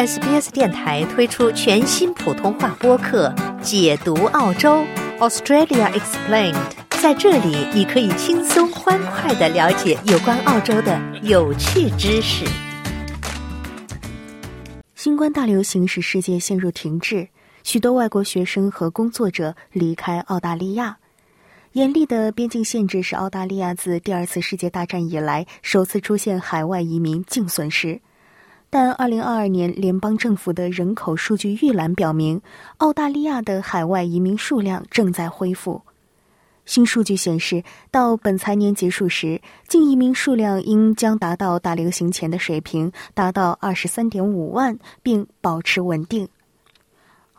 SBS 电台推出全新普通话播客《解读澳洲 Australia Explained》。在这里，你可以轻松欢快的了解有关澳洲的有趣知识。新冠大流行使世界陷入停滞，许多外国学生和工作者离开澳大利亚。严厉的边境限制使澳大利亚自第二次世界大战以来首次出现海外移民净损失。但2022年联邦政府的人口数据预览表明，澳大利亚的海外移民数量正在恢复。新数据显示，到本财年结束时，净移民数量应将达到大流行前的水平，达到23.5万，并保持稳定。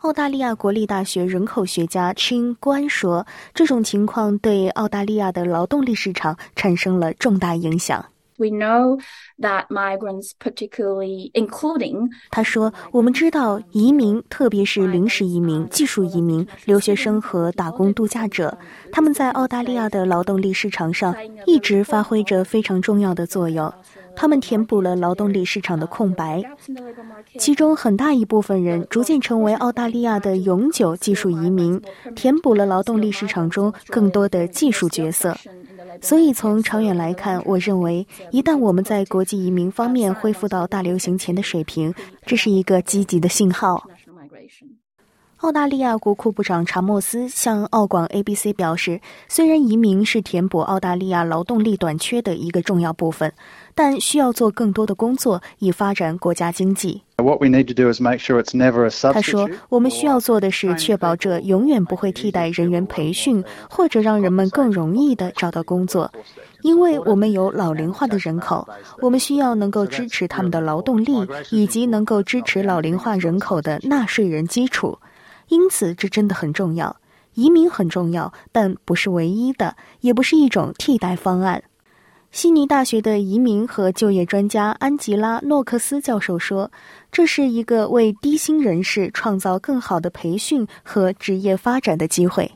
澳大利亚国立大学人口学家 Chin 关说：“这种情况对澳大利亚的劳动力市场产生了重大影响。” We know that migrants, particularly including，他说：“我们知道移民，特别是临时移民、技术移民、留学生和打工度假者，他们在澳大利亚的劳动力市场上一直发挥着非常重要的作用。他们填补了劳动力市场的空白，其中很大一部分人逐渐成为澳大利亚的永久技术移民，填补了劳动力市场中更多的技术角色。”所以，从长远来看，我认为一旦我们在国际移民方面恢复到大流行前的水平，这是一个积极的信号。澳大利亚国库部长查莫斯向澳广 ABC 表示，虽然移民是填补澳大利亚劳动力短缺的一个重要部分，但需要做更多的工作以发展国家经济。他说：“我们需要做的是确保这永远不会替代人员培训，或者让人们更容易的找到工作，因为我们有老龄化的人口，我们需要能够支持他们的劳动力，以及能够支持老龄化人口的纳税人基础。”因此，这真的很重要。移民很重要，但不是唯一的，也不是一种替代方案。悉尼大学的移民和就业专家安吉拉·诺克斯教授说：“这是一个为低薪人士创造更好的培训和职业发展的机会。”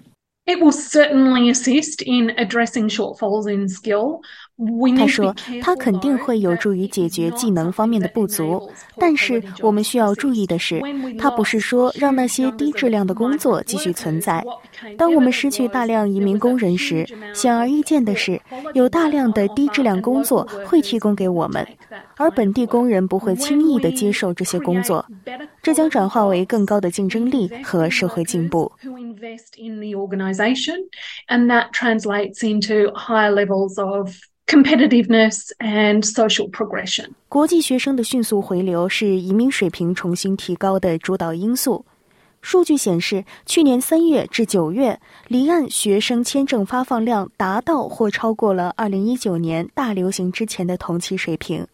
It will certainly assist in addressing shortfalls in skill. 他说：“他肯定会有助于解决技能方面的不足，但是我们需要注意的是，他不是说让那些低质量的工作继续存在。当我们失去大量移民工人时，显而易见的是，有大量的低质量工作会提供给我们，而本地工人不会轻易的接受这些工作，这将转化为更高的竞争力和社会进步。” Invest in the organization and that translates into higher levels of competitiveness and social progression. 国际学生的迅速回流是移民水平重新提高的主导因素。数据显示，去年三月至九月，离岸学生签证发放量达到或超过了二零一九年大流行之前的同期水平。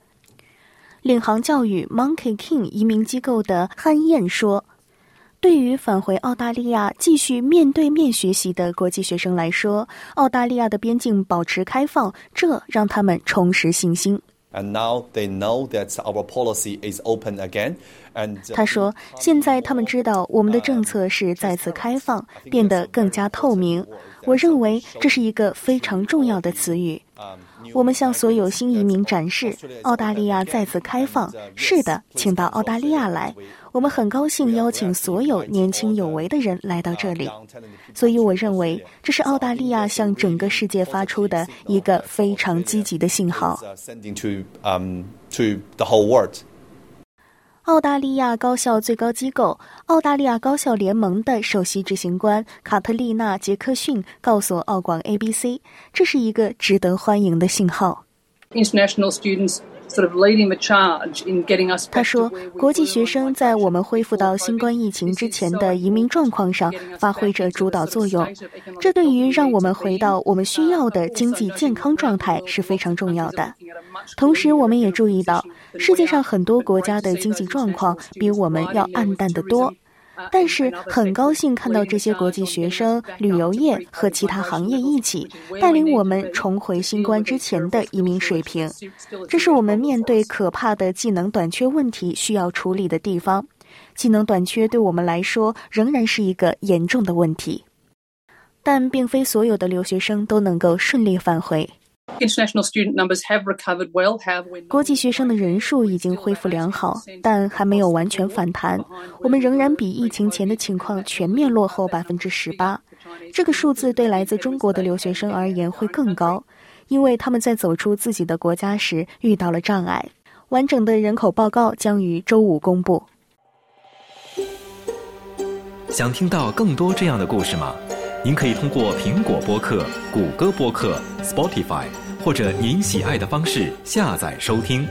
领航教育 Monkey King 移民机构的汉燕说。对于返回澳大利亚继续面对面学习的国际学生来说，澳大利亚的边境保持开放，这让他们重拾信心。And now they know that our policy is open again. 他说：“现在他们知道我们的政策是再次开放，变得更加透明。我认为这是一个非常重要的词语。”我们向所有新移民展示，澳大利亚再次开放。是的，请到澳大利亚来。我们很高兴邀请所有年轻有为的人来到这里。所以，我认为这是澳大利亚向整个世界发出的一个非常积极的信号。澳大利亚高校最高机构澳大利亚高校联盟的首席执行官卡特丽娜·杰克逊告诉澳广 ABC：“ 这是一个值得欢迎的信号。” International students 他说，国际学生在我们恢复到新冠疫情之前的移民状况上发挥着主导作用，这对于让我们回到我们需要的经济健康状态是非常重要的。同时，我们也注意到，世界上很多国家的经济状况比我们要暗淡得多。但是，很高兴看到这些国际学生、旅游业和其他行业一起带领我们重回新冠之前的移民水平。这是我们面对可怕的技能短缺问题需要处理的地方。技能短缺对我们来说仍然是一个严重的问题，但并非所有的留学生都能够顺利返回。International student numbers have recovered well. However, 国际学生的人数已经恢复良好，但还没有完全反弹。我们仍然比疫情前的情况全面落后百分之十八。这个数字对来自中国的留学生而言会更高，因为他们在走出自己的国家时遇到了障碍。完整的人口报告将于周五公布。想听到更多这样的故事吗？您可以通过苹果播客、谷歌播客、Spotify 或者您喜爱的方式下载收听。